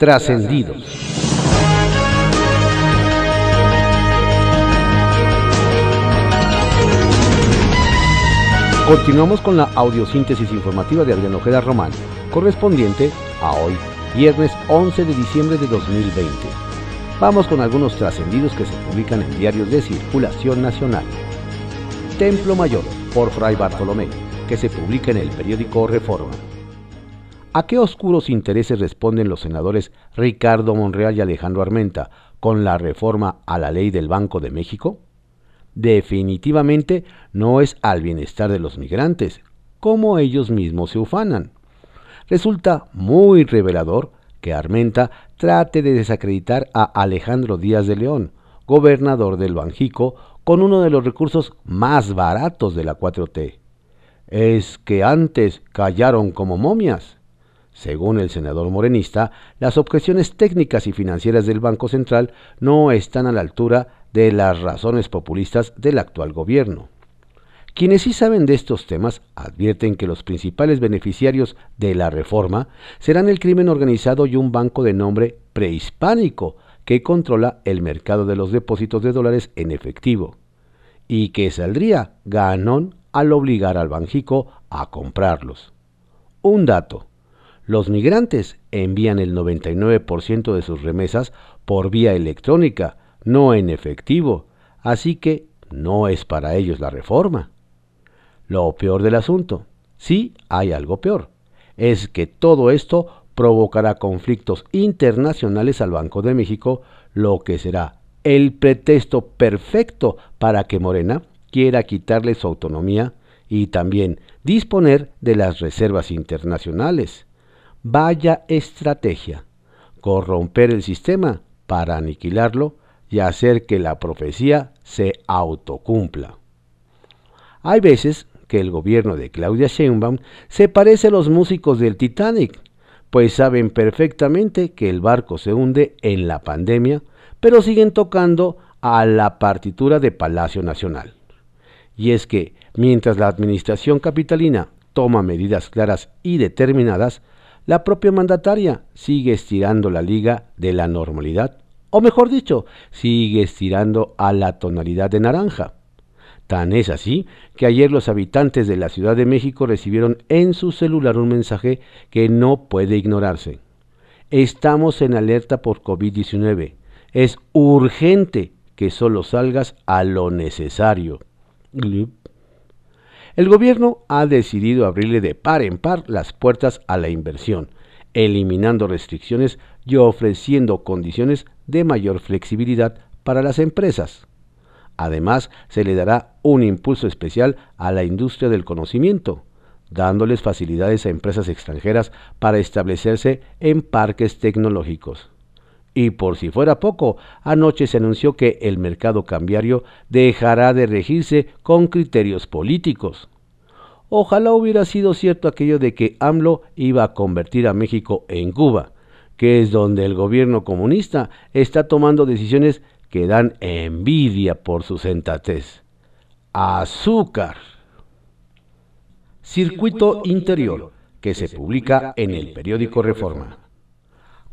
Trascendidos. Continuamos con la audiosíntesis informativa de Adrián Ojeda Román, correspondiente a hoy, viernes 11 de diciembre de 2020. Vamos con algunos trascendidos que se publican en diarios de circulación nacional. Templo Mayor, por Fray Bartolomé, que se publica en el periódico Reforma. ¿A qué oscuros intereses responden los senadores Ricardo Monreal y Alejandro Armenta con la reforma a la ley del Banco de México? definitivamente no es al bienestar de los migrantes, como ellos mismos se ufanan. Resulta muy revelador que Armenta trate de desacreditar a Alejandro Díaz de León, gobernador del Banjico, con uno de los recursos más baratos de la 4T. Es que antes callaron como momias. Según el senador morenista, las objeciones técnicas y financieras del Banco Central no están a la altura de las razones populistas del actual gobierno. Quienes sí saben de estos temas advierten que los principales beneficiarios de la reforma serán el crimen organizado y un banco de nombre prehispánico que controla el mercado de los depósitos de dólares en efectivo y que saldría ganón al obligar al Banjico a comprarlos. Un dato. Los migrantes envían el 99% de sus remesas por vía electrónica, no en efectivo, así que no es para ellos la reforma. Lo peor del asunto, sí hay algo peor, es que todo esto provocará conflictos internacionales al Banco de México, lo que será el pretexto perfecto para que Morena quiera quitarle su autonomía y también disponer de las reservas internacionales. Vaya estrategia, corromper el sistema para aniquilarlo y hacer que la profecía se autocumpla. Hay veces que el gobierno de Claudia Sheinbaum se parece a los músicos del Titanic, pues saben perfectamente que el barco se hunde en la pandemia, pero siguen tocando a la partitura de Palacio Nacional. Y es que, mientras la administración capitalina toma medidas claras y determinadas, la propia mandataria sigue estirando la liga de la normalidad o mejor dicho, sigue estirando a la tonalidad de naranja. Tan es así que ayer los habitantes de la Ciudad de México recibieron en su celular un mensaje que no puede ignorarse. Estamos en alerta por COVID-19. Es urgente que solo salgas a lo necesario. El gobierno ha decidido abrirle de par en par las puertas a la inversión, eliminando restricciones y ofreciendo condiciones de mayor flexibilidad para las empresas. Además, se le dará un impulso especial a la industria del conocimiento, dándoles facilidades a empresas extranjeras para establecerse en parques tecnológicos. Y por si fuera poco, anoche se anunció que el mercado cambiario dejará de regirse con criterios políticos. Ojalá hubiera sido cierto aquello de que AMLO iba a convertir a México en Cuba, que es donde el gobierno comunista está tomando decisiones que dan envidia por su sensatez. Azúcar. Circuito Interior, que se publica en el periódico Reforma.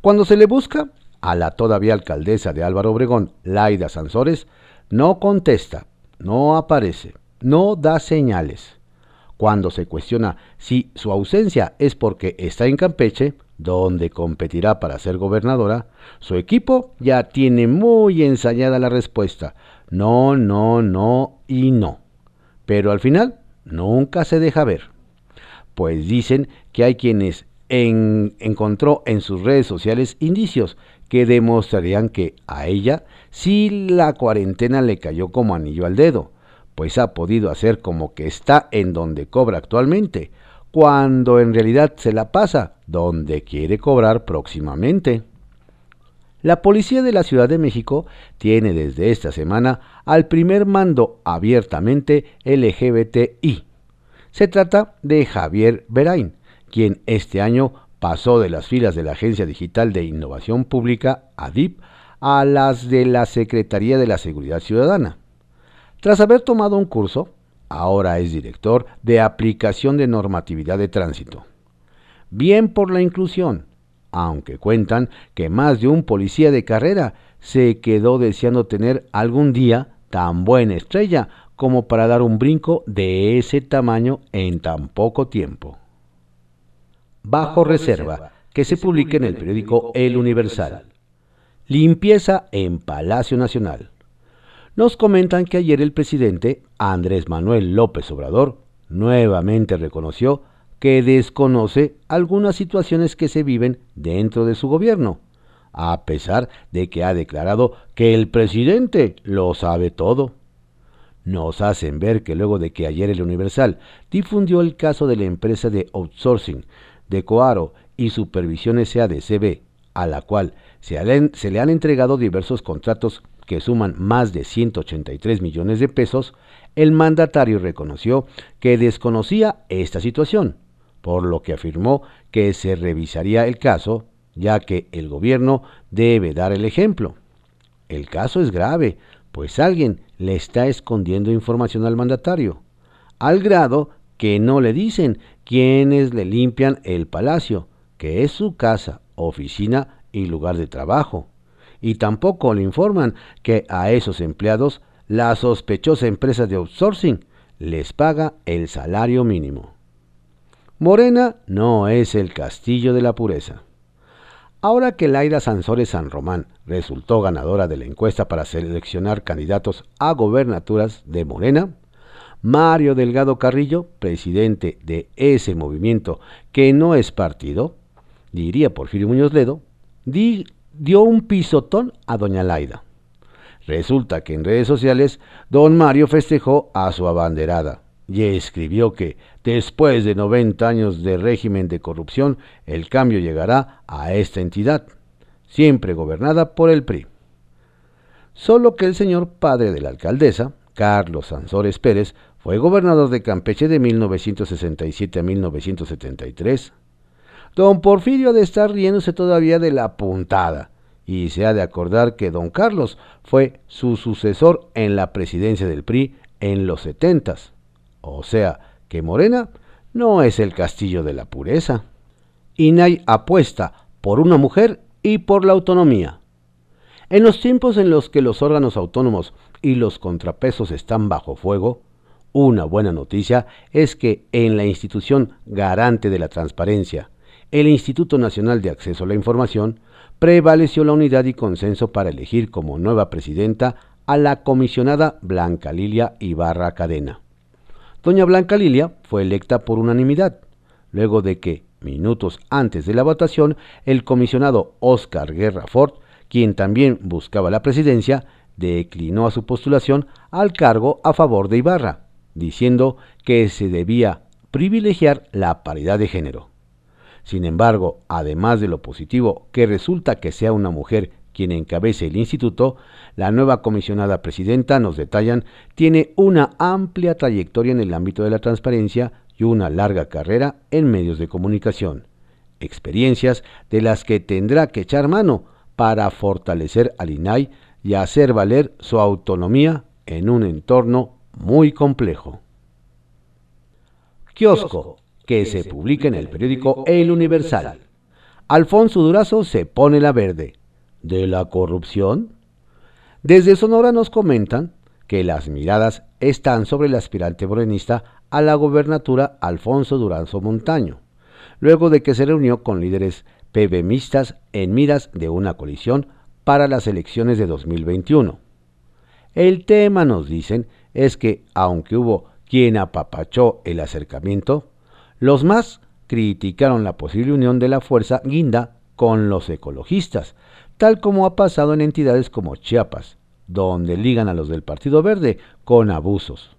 Cuando se le busca a la todavía alcaldesa de Álvaro Obregón, Laida Sansores, no contesta, no aparece, no da señales. Cuando se cuestiona si su ausencia es porque está en Campeche, donde competirá para ser gobernadora, su equipo ya tiene muy ensayada la respuesta. No, no, no y no. Pero al final nunca se deja ver. Pues dicen que hay quienes encontró en sus redes sociales indicios que demostrarían que a ella sí la cuarentena le cayó como anillo al dedo, pues ha podido hacer como que está en donde cobra actualmente, cuando en realidad se la pasa donde quiere cobrar próximamente. La policía de la Ciudad de México tiene desde esta semana al primer mando abiertamente LGBTI. Se trata de Javier Berain, quien este año pasó de las filas de la Agencia Digital de Innovación Pública, ADIP, a las de la Secretaría de la Seguridad Ciudadana. Tras haber tomado un curso, ahora es director de aplicación de normatividad de tránsito. Bien por la inclusión, aunque cuentan que más de un policía de carrera se quedó deseando tener algún día tan buena estrella como para dar un brinco de ese tamaño en tan poco tiempo. Bajo reserva, que se publica en el periódico El Universal. Limpieza en Palacio Nacional. Nos comentan que ayer el presidente Andrés Manuel López Obrador nuevamente reconoció que desconoce algunas situaciones que se viven dentro de su gobierno, a pesar de que ha declarado que el presidente lo sabe todo. Nos hacen ver que luego de que ayer el Universal difundió el caso de la empresa de outsourcing de Coaro y Supervisión SADCB, a la cual se, se le han entregado diversos contratos que suman más de 183 millones de pesos, el mandatario reconoció que desconocía esta situación por lo que afirmó que se revisaría el caso, ya que el gobierno debe dar el ejemplo. El caso es grave, pues alguien le está escondiendo información al mandatario, al grado que no le dicen quiénes le limpian el palacio, que es su casa, oficina y lugar de trabajo. Y tampoco le informan que a esos empleados la sospechosa empresa de outsourcing les paga el salario mínimo. Morena no es el castillo de la pureza. Ahora que Laida Sansores San Román resultó ganadora de la encuesta para seleccionar candidatos a gobernaturas de Morena, Mario Delgado Carrillo, presidente de ese movimiento que no es partido, diría Porfirio Muñoz Ledo, dio un pisotón a doña Laida. Resulta que en redes sociales don Mario festejó a su abanderada y escribió que después de 90 años de régimen de corrupción, el cambio llegará a esta entidad, siempre gobernada por el PRI. Solo que el señor padre de la alcaldesa, Carlos Sansores Pérez, fue gobernador de Campeche de 1967 a 1973. Don Porfirio ha de estar riéndose todavía de la puntada, y se ha de acordar que don Carlos fue su sucesor en la presidencia del PRI en los setentas o sea, que Morena no es el castillo de la pureza. INAI apuesta por una mujer y por la autonomía. En los tiempos en los que los órganos autónomos y los contrapesos están bajo fuego, una buena noticia es que en la institución garante de la transparencia, el Instituto Nacional de Acceso a la Información, prevaleció la unidad y consenso para elegir como nueva presidenta a la comisionada Blanca Lilia Ibarra Cadena. Doña Blanca Lilia fue electa por unanimidad, luego de que, minutos antes de la votación, el comisionado Oscar Guerra Ford, quien también buscaba la presidencia, declinó a su postulación al cargo a favor de Ibarra, diciendo que se debía privilegiar la paridad de género. Sin embargo, además de lo positivo que resulta que sea una mujer quien encabece el instituto, la nueva comisionada presidenta, nos detallan, tiene una amplia trayectoria en el ámbito de la transparencia y una larga carrera en medios de comunicación. Experiencias de las que tendrá que echar mano para fortalecer al INAI y hacer valer su autonomía en un entorno muy complejo. Kiosco, que se publica en el periódico El Universal. Alfonso Durazo se pone la verde de la corrupción? Desde Sonora nos comentan que las miradas están sobre el aspirante morenista a la gobernatura Alfonso Duranzo Montaño, luego de que se reunió con líderes PBMistas en miras de una colisión para las elecciones de 2021. El tema, nos dicen, es que aunque hubo quien apapachó el acercamiento, los más criticaron la posible unión de la fuerza guinda con los ecologistas, tal como ha pasado en entidades como Chiapas, donde ligan a los del Partido Verde con abusos.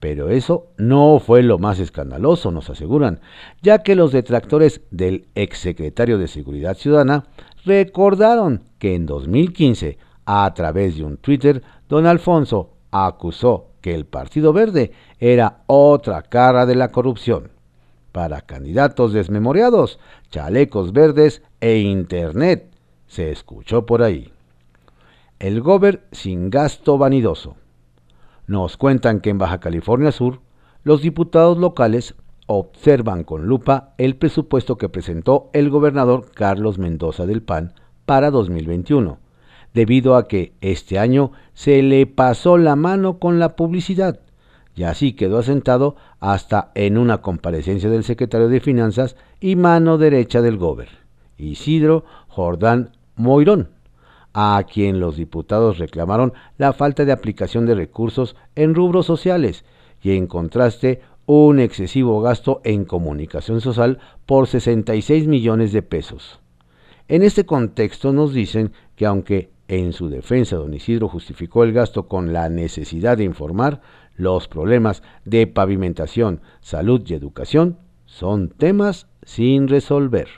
Pero eso no fue lo más escandaloso, nos aseguran, ya que los detractores del exsecretario de Seguridad Ciudadana recordaron que en 2015, a través de un Twitter, don Alfonso acusó que el Partido Verde era otra cara de la corrupción. Para candidatos desmemoriados, chalecos verdes e Internet se escuchó por ahí. El gober sin gasto vanidoso. Nos cuentan que en Baja California Sur, los diputados locales observan con lupa el presupuesto que presentó el gobernador Carlos Mendoza del PAN para 2021, debido a que este año se le pasó la mano con la publicidad y así quedó asentado hasta en una comparecencia del secretario de Finanzas y mano derecha del gober, Isidro Jordán Moirón, a quien los diputados reclamaron la falta de aplicación de recursos en rubros sociales y en contraste un excesivo gasto en comunicación social por 66 millones de pesos. En este contexto nos dicen que aunque en su defensa don Isidro justificó el gasto con la necesidad de informar, los problemas de pavimentación, salud y educación son temas sin resolver.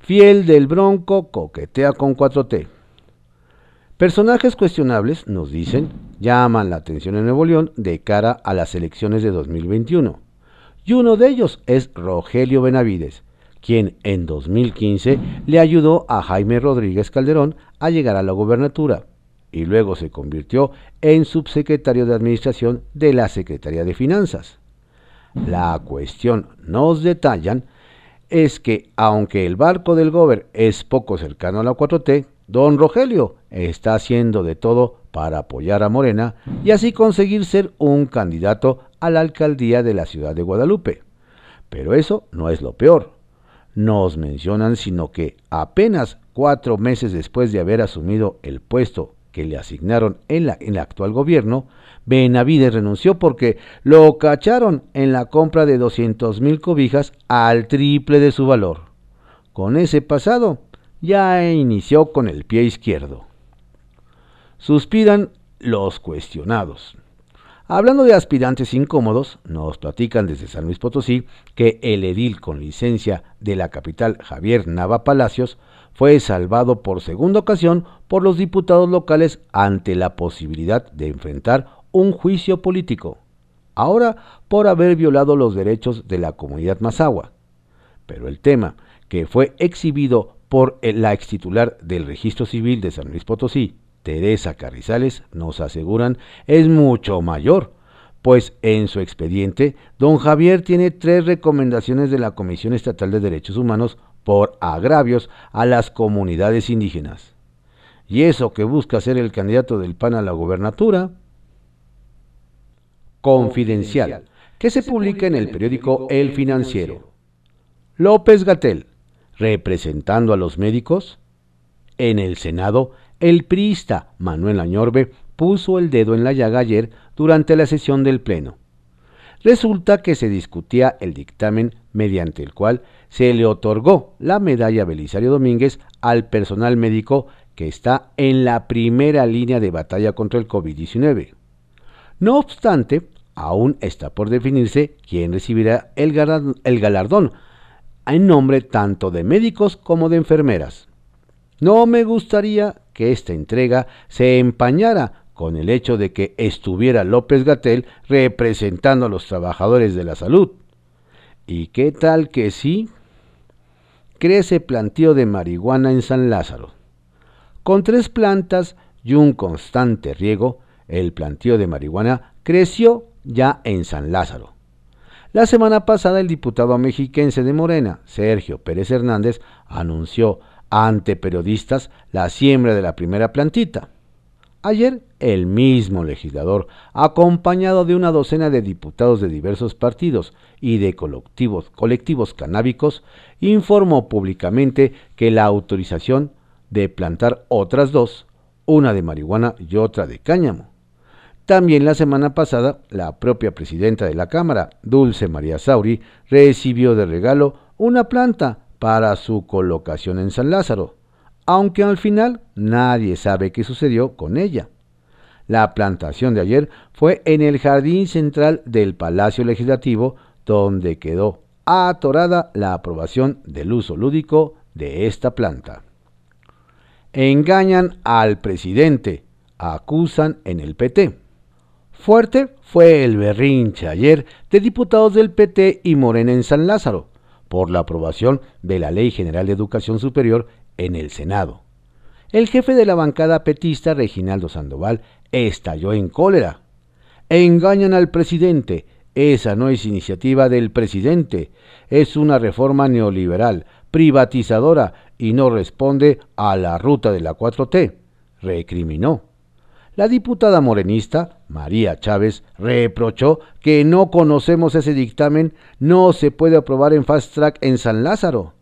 Fiel del Bronco coquetea con 4T. Personajes cuestionables, nos dicen, llaman la atención en Nuevo León de cara a las elecciones de 2021. Y uno de ellos es Rogelio Benavides, quien en 2015 le ayudó a Jaime Rodríguez Calderón a llegar a la gobernatura y luego se convirtió en subsecretario de Administración de la Secretaría de Finanzas. La cuestión, nos detallan, es que aunque el barco del Gober es poco cercano a la 4T, don Rogelio está haciendo de todo para apoyar a Morena y así conseguir ser un candidato a la alcaldía de la ciudad de Guadalupe. Pero eso no es lo peor. Nos mencionan sino que apenas cuatro meses después de haber asumido el puesto que le asignaron en, la, en el actual gobierno, Benavides renunció porque lo cacharon en la compra de 200 mil cobijas al triple de su valor. Con ese pasado, ya inició con el pie izquierdo. Suspiran los cuestionados. Hablando de aspirantes incómodos, nos platican desde San Luis Potosí que el edil con licencia de la capital Javier Nava Palacios fue salvado por segunda ocasión por los diputados locales ante la posibilidad de enfrentar un juicio político, ahora por haber violado los derechos de la comunidad Mazagua. Pero el tema, que fue exhibido por la extitular del Registro Civil de San Luis Potosí, Teresa Carrizales, nos aseguran, es mucho mayor, pues en su expediente, don Javier tiene tres recomendaciones de la Comisión Estatal de Derechos Humanos por agravios a las comunidades indígenas. Y eso que busca ser el candidato del PAN a la gobernatura. Confidencial, que se publica en el periódico El Financiero. López Gatel, representando a los médicos. En el Senado, el priista Manuel Añorbe puso el dedo en la llaga ayer durante la sesión del Pleno. Resulta que se discutía el dictamen mediante el cual se le otorgó la medalla Belisario Domínguez al personal médico que está en la primera línea de batalla contra el COVID-19. No obstante, aún está por definirse quién recibirá el, galardón, en nombre tanto de médicos como de enfermeras. No me gustaría que esta entrega se empañara con el hecho de que estuviera López Gatel representando a los trabajadores de la salud. ¿Y qué tal que sí? crece plantío de marihuana en San Lázaro. Con tres plantas y un constante riego, el plantío de marihuana creció ya en San Lázaro. La semana pasada el diputado mexiquense de Morena, Sergio Pérez Hernández, anunció ante periodistas la siembra de la primera plantita. Ayer, el mismo legislador, acompañado de una docena de diputados de diversos partidos y de colectivos, colectivos canábicos, informó públicamente que la autorización de plantar otras dos, una de marihuana y otra de cáñamo. También la semana pasada, la propia presidenta de la Cámara, Dulce María Sauri, recibió de regalo una planta para su colocación en San Lázaro aunque al final nadie sabe qué sucedió con ella. La plantación de ayer fue en el jardín central del Palacio Legislativo, donde quedó atorada la aprobación del uso lúdico de esta planta. Engañan al presidente, acusan en el PT. Fuerte fue el berrinche ayer de diputados del PT y Morena en San Lázaro por la aprobación de la Ley General de Educación Superior en el Senado. El jefe de la bancada petista, Reginaldo Sandoval, estalló en cólera. Engañan al presidente, esa no es iniciativa del presidente, es una reforma neoliberal, privatizadora y no responde a la ruta de la 4T, recriminó. La diputada morenista, María Chávez, reprochó que no conocemos ese dictamen, no se puede aprobar en fast track en San Lázaro.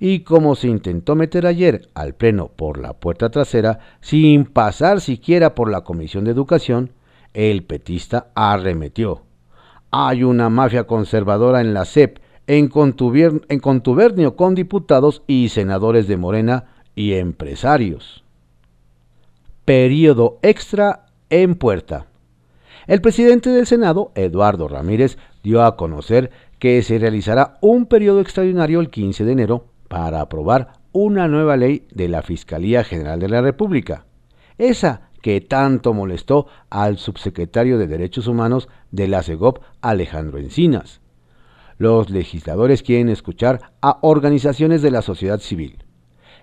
Y como se intentó meter ayer al Pleno por la puerta trasera, sin pasar siquiera por la Comisión de Educación, el petista arremetió. Hay una mafia conservadora en la CEP, en, en contubernio con diputados y senadores de Morena y empresarios periodo extra en puerta. El presidente del Senado, Eduardo Ramírez, dio a conocer que se realizará un periodo extraordinario el 15 de enero para aprobar una nueva ley de la Fiscalía General de la República, esa que tanto molestó al subsecretario de Derechos Humanos de la CEGOP, Alejandro Encinas. Los legisladores quieren escuchar a organizaciones de la sociedad civil,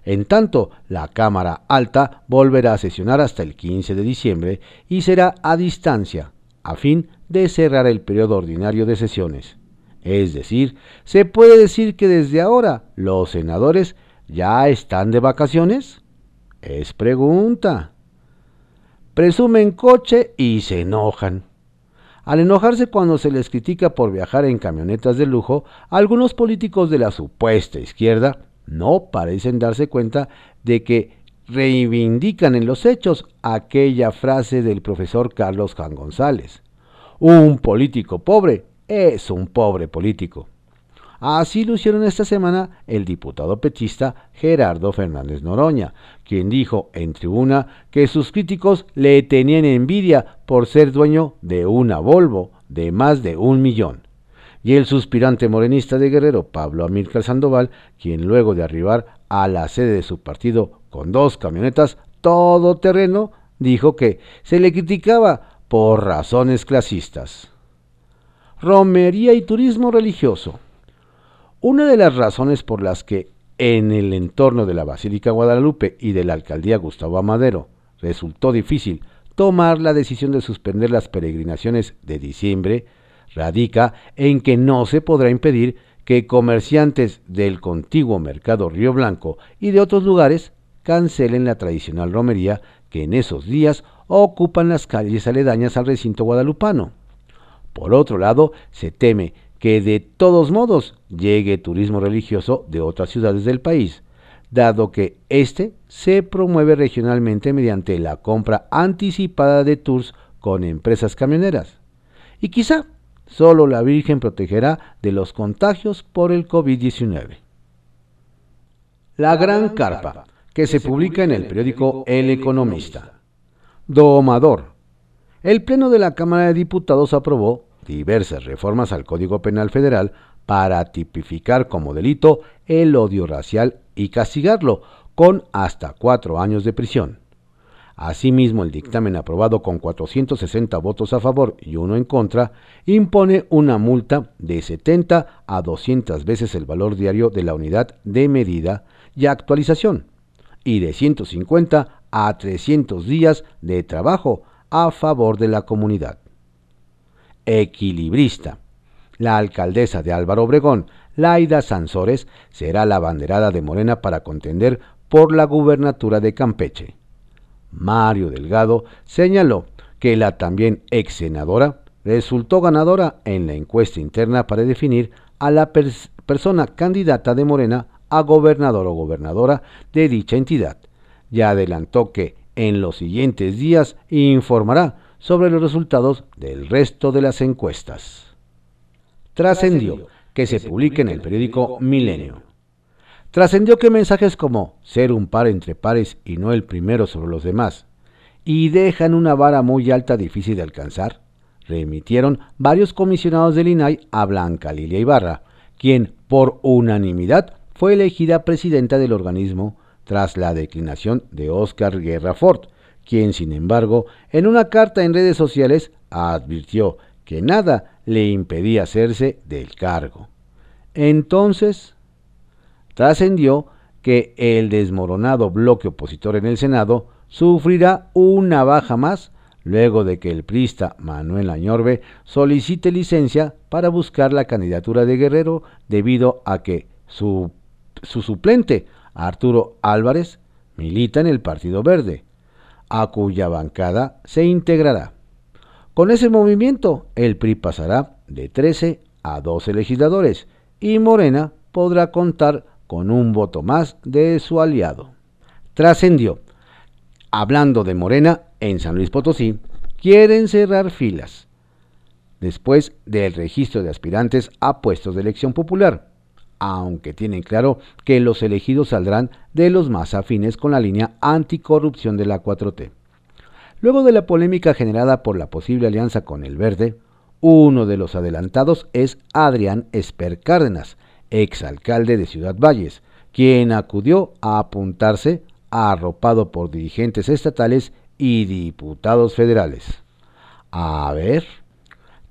en tanto, la Cámara Alta volverá a sesionar hasta el 15 de diciembre y será a distancia, a fin de cerrar el periodo ordinario de sesiones. Es decir, se puede decir que desde ahora los senadores ya están de vacaciones. Es pregunta. Presumen coche y se enojan. Al enojarse cuando se les critica por viajar en camionetas de lujo, algunos políticos de la supuesta izquierda no parecen darse cuenta de que reivindican en los hechos aquella frase del profesor Carlos Juan González. Un político pobre es un pobre político. Así lo hicieron esta semana el diputado petista Gerardo Fernández Noroña, quien dijo en tribuna que sus críticos le tenían envidia por ser dueño de una Volvo de más de un millón y el suspirante morenista de Guerrero, Pablo Amílcar Sandoval, quien luego de arribar a la sede de su partido con dos camionetas todo terreno, dijo que se le criticaba por razones clasistas. Romería y turismo religioso. Una de las razones por las que en el entorno de la Basílica Guadalupe y de la alcaldía Gustavo Amadero resultó difícil tomar la decisión de suspender las peregrinaciones de diciembre, radica en que no se podrá impedir que comerciantes del contiguo mercado Río Blanco y de otros lugares cancelen la tradicional romería que en esos días ocupan las calles aledañas al recinto guadalupano. Por otro lado, se teme que de todos modos llegue turismo religioso de otras ciudades del país, dado que éste se promueve regionalmente mediante la compra anticipada de tours con empresas camioneras. Y quizá Solo la Virgen protegerá de los contagios por el COVID-19. La Gran Carpa, que se publica en el periódico El Economista. Domador. El Pleno de la Cámara de Diputados aprobó diversas reformas al Código Penal Federal para tipificar como delito el odio racial y castigarlo con hasta cuatro años de prisión. Asimismo, el dictamen aprobado con 460 votos a favor y uno en contra impone una multa de 70 a 200 veces el valor diario de la unidad de medida y actualización y de 150 a 300 días de trabajo a favor de la comunidad. Equilibrista. La alcaldesa de Álvaro Obregón, Laida Sansores, será la banderada de Morena para contender por la gubernatura de Campeche. Mario Delgado, señaló que la también ex senadora resultó ganadora en la encuesta interna para definir a la persona candidata de Morena a gobernador o gobernadora de dicha entidad. Ya adelantó que en los siguientes días informará sobre los resultados del resto de las encuestas. Trascendió que se publique en el periódico Milenio. Trascendió que mensajes como ser un par entre pares y no el primero sobre los demás, y dejan una vara muy alta difícil de alcanzar, remitieron varios comisionados del INAI a Blanca Lilia Ibarra, quien por unanimidad fue elegida presidenta del organismo tras la declinación de Oscar Guerra Ford, quien sin embargo en una carta en redes sociales advirtió que nada le impedía hacerse del cargo. Entonces, trascendió que el desmoronado bloque opositor en el Senado sufrirá una baja más luego de que el prista Manuel Añorbe solicite licencia para buscar la candidatura de Guerrero debido a que su, su suplente, Arturo Álvarez, milita en el Partido Verde, a cuya bancada se integrará. Con ese movimiento, el PRI pasará de 13 a 12 legisladores y Morena podrá contar con un voto más de su aliado. Trascendió. Hablando de Morena, en San Luis Potosí, quieren cerrar filas después del registro de aspirantes a puestos de elección popular, aunque tienen claro que los elegidos saldrán de los más afines con la línea anticorrupción de la 4T. Luego de la polémica generada por la posible alianza con el Verde, uno de los adelantados es Adrián Esper Cárdenas, exalcalde de Ciudad Valles, quien acudió a apuntarse arropado por dirigentes estatales y diputados federales. A ver,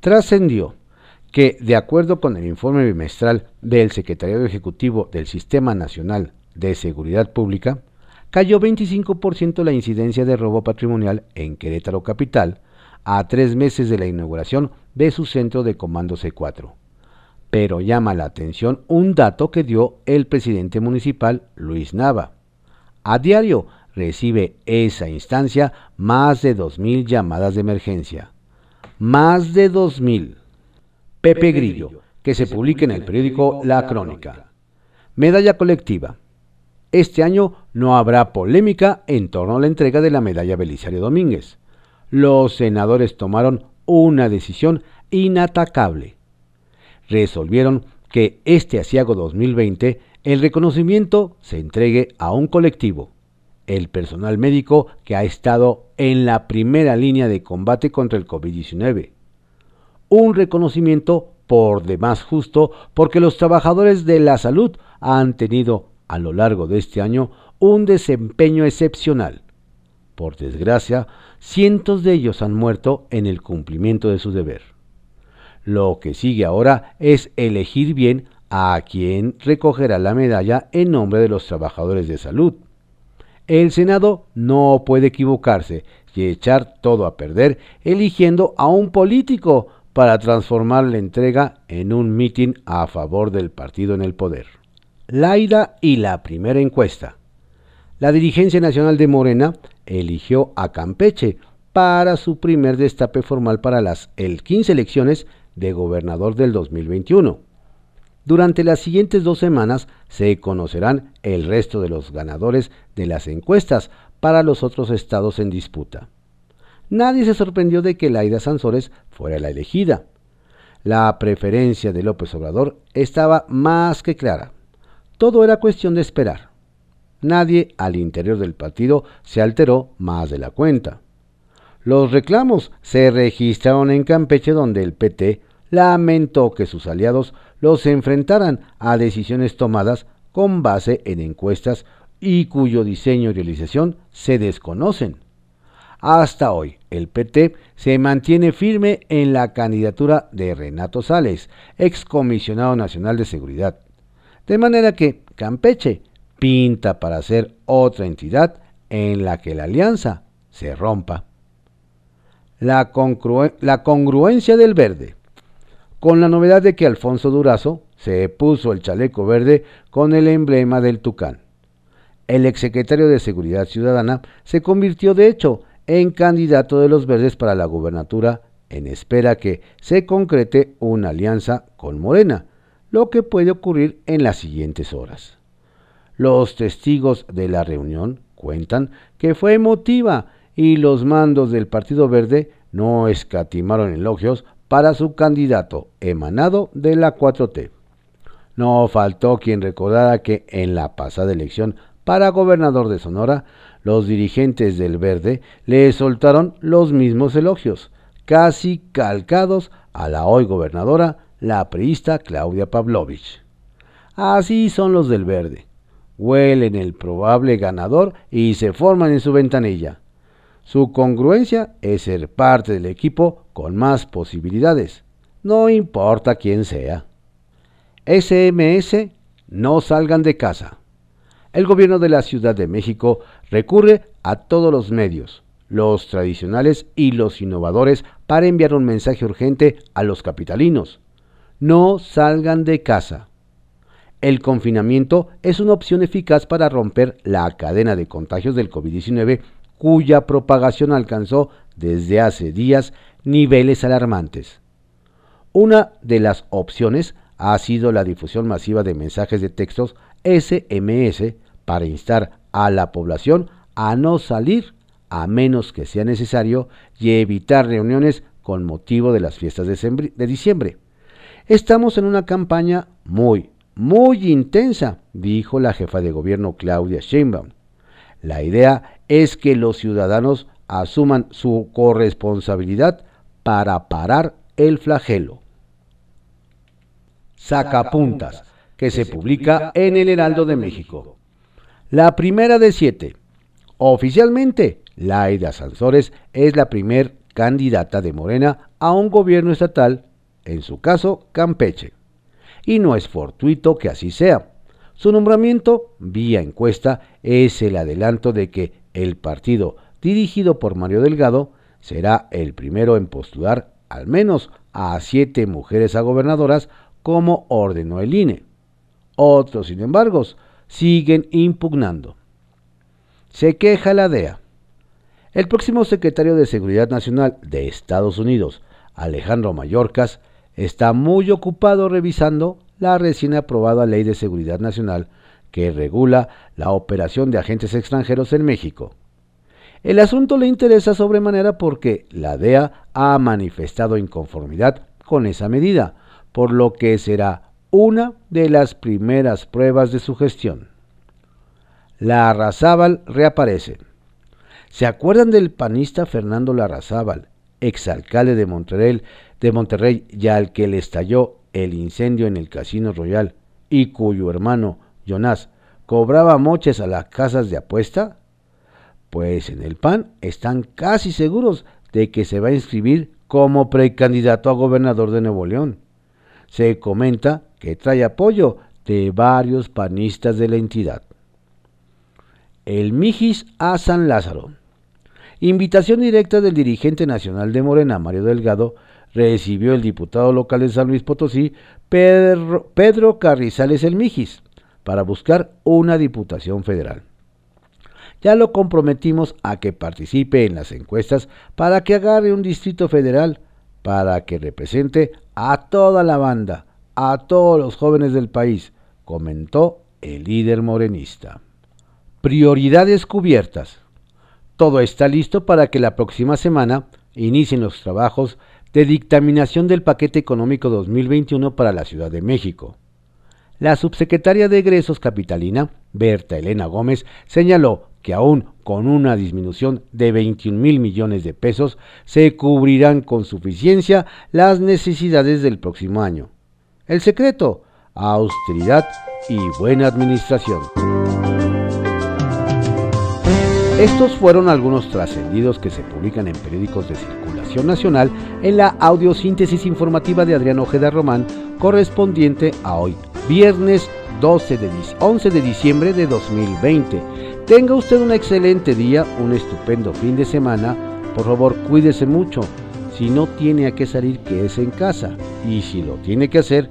trascendió que, de acuerdo con el informe bimestral del Secretariado Ejecutivo del Sistema Nacional de Seguridad Pública, cayó 25% la incidencia de robo patrimonial en Querétaro Capital a tres meses de la inauguración de su centro de comando C4. Pero llama la atención un dato que dio el presidente municipal Luis Nava. A diario recibe esa instancia más de 2.000 llamadas de emergencia. Más de 2.000. Pepe Grillo, que se publica en el periódico La Crónica. Medalla colectiva. Este año no habrá polémica en torno a la entrega de la medalla Belisario Domínguez. Los senadores tomaron una decisión inatacable. Resolvieron que este asiago 2020 el reconocimiento se entregue a un colectivo, el personal médico que ha estado en la primera línea de combate contra el COVID-19. Un reconocimiento por demás justo porque los trabajadores de la salud han tenido a lo largo de este año un desempeño excepcional. Por desgracia, cientos de ellos han muerto en el cumplimiento de su deber. Lo que sigue ahora es elegir bien a quien recogerá la medalla en nombre de los trabajadores de salud. El Senado no puede equivocarse y echar todo a perder eligiendo a un político para transformar la entrega en un mitin a favor del partido en el poder. Laida y la primera encuesta. La dirigencia nacional de Morena eligió a Campeche para su primer destape formal para las el 15 elecciones de gobernador del 2021. Durante las siguientes dos semanas se conocerán el resto de los ganadores de las encuestas para los otros estados en disputa. Nadie se sorprendió de que Laida Sansores fuera la elegida. La preferencia de López Obrador estaba más que clara. Todo era cuestión de esperar. Nadie al interior del partido se alteró más de la cuenta. Los reclamos se registraron en Campeche donde el PT lamentó que sus aliados los enfrentaran a decisiones tomadas con base en encuestas y cuyo diseño y realización se desconocen. Hasta hoy, el PT se mantiene firme en la candidatura de Renato Sales, excomisionado nacional de seguridad. De manera que Campeche pinta para ser otra entidad en la que la alianza se rompa. La, congruencia del verde. Con la novedad de que Alfonso Durazo se puso el chaleco verde con el emblema del tucán. El exsecretario de Seguridad Ciudadana se convirtió de hecho en candidato de los verdes para la gubernatura en espera que se concrete una alianza con Morena, lo que puede ocurrir en las siguientes horas. Los testigos de la reunión cuentan que fue emotiva y los mandos del Partido Verde no escatimaron elogios para su candidato emanado de la 4T. No faltó quien recordara que en la pasada elección para gobernador de Sonora, los dirigentes del Verde le soltaron los mismos elogios, casi calcados a la hoy gobernadora la priista Claudia Pavlovich. Así son los del verde. Huelen el probable ganador y se forman en su ventanilla. Su congruencia es ser parte del equipo con más posibilidades, no importa quién sea. SMS, no salgan de casa. El gobierno de la Ciudad de México recurre a todos los medios, los tradicionales y los innovadores para enviar un mensaje urgente a los capitalinos. No salgan de casa. El confinamiento es una opción eficaz para romper la cadena de contagios del COVID-19 cuya propagación alcanzó desde hace días niveles alarmantes. Una de las opciones ha sido la difusión masiva de mensajes de textos SMS para instar a la población a no salir a menos que sea necesario y evitar reuniones con motivo de las fiestas de, diciembre. Estamos en una campaña muy, muy intensa, dijo la jefa de gobierno Claudia Sheinbaum. La idea es que los ciudadanos asuman su corresponsabilidad para parar el flagelo. Sacapuntas, que se publica en el Heraldo de México. La primera de siete. Oficialmente, Laida Sansores es la primer candidata de Morena a un gobierno estatal, en su caso Campeche. Y no es fortuito que así sea. Su nombramiento, vía encuesta, es el adelanto de que el partido dirigido por Mario Delgado será el primero en postular al menos a siete mujeres a gobernadoras como ordenó el INE. Otros, sin embargo, siguen impugnando. Se queja la DEA. El próximo secretario de Seguridad Nacional de Estados Unidos, Alejandro Mayorkas, está muy ocupado revisando la recién aprobada Ley de Seguridad Nacional que regula la operación de agentes extranjeros en México. El asunto le interesa sobremanera porque la DEA ha manifestado inconformidad con esa medida, por lo que será una de las primeras pruebas de su gestión. La Larrazábal reaparece. ¿Se acuerdan del panista Fernando Larrazábal, exalcalde de Monterrey, de Monterrey y al que le estalló el incendio en el Casino Royal y cuyo hermano, Jonás, cobraba moches a las casas de apuesta? Pues en el PAN están casi seguros de que se va a inscribir como precandidato a gobernador de Nuevo León. Se comenta que trae apoyo de varios panistas de la entidad. El Mijis a San Lázaro. Invitación directa del dirigente nacional de Morena, Mario Delgado, recibió el diputado local de San Luis Potosí, Pedro, Carrizales El Mijis, para buscar una diputación federal. Ya lo comprometimos a que participe en las encuestas para que agarre un distrito federal, para que represente a toda la banda, a todos los jóvenes del país, comentó el líder morenista. Prioridades cubiertas. Todo está listo para que la próxima semana inicien los trabajos de dictaminación del paquete económico 2021 para la Ciudad de México. La subsecretaria de Egresos Capitalina, Berta Elena Gómez, señaló que aún con una disminución de 21 mil millones de pesos, se cubrirán con suficiencia las necesidades del próximo año. El secreto, austeridad y buena administración. Estos fueron algunos trascendidos que se publican en periódicos de circulación nacional en la audiosíntesis informativa de Adrián Ojeda Román, correspondiente a hoy, viernes 12 de, 11 de diciembre de 2020. Tenga usted un excelente día, un estupendo fin de semana. Por favor, cuídese mucho. Si no tiene a qué salir, quédese en casa. Y si lo tiene que hacer,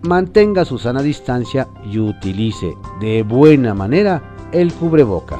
mantenga su sana distancia y utilice de buena manera el cubreboca.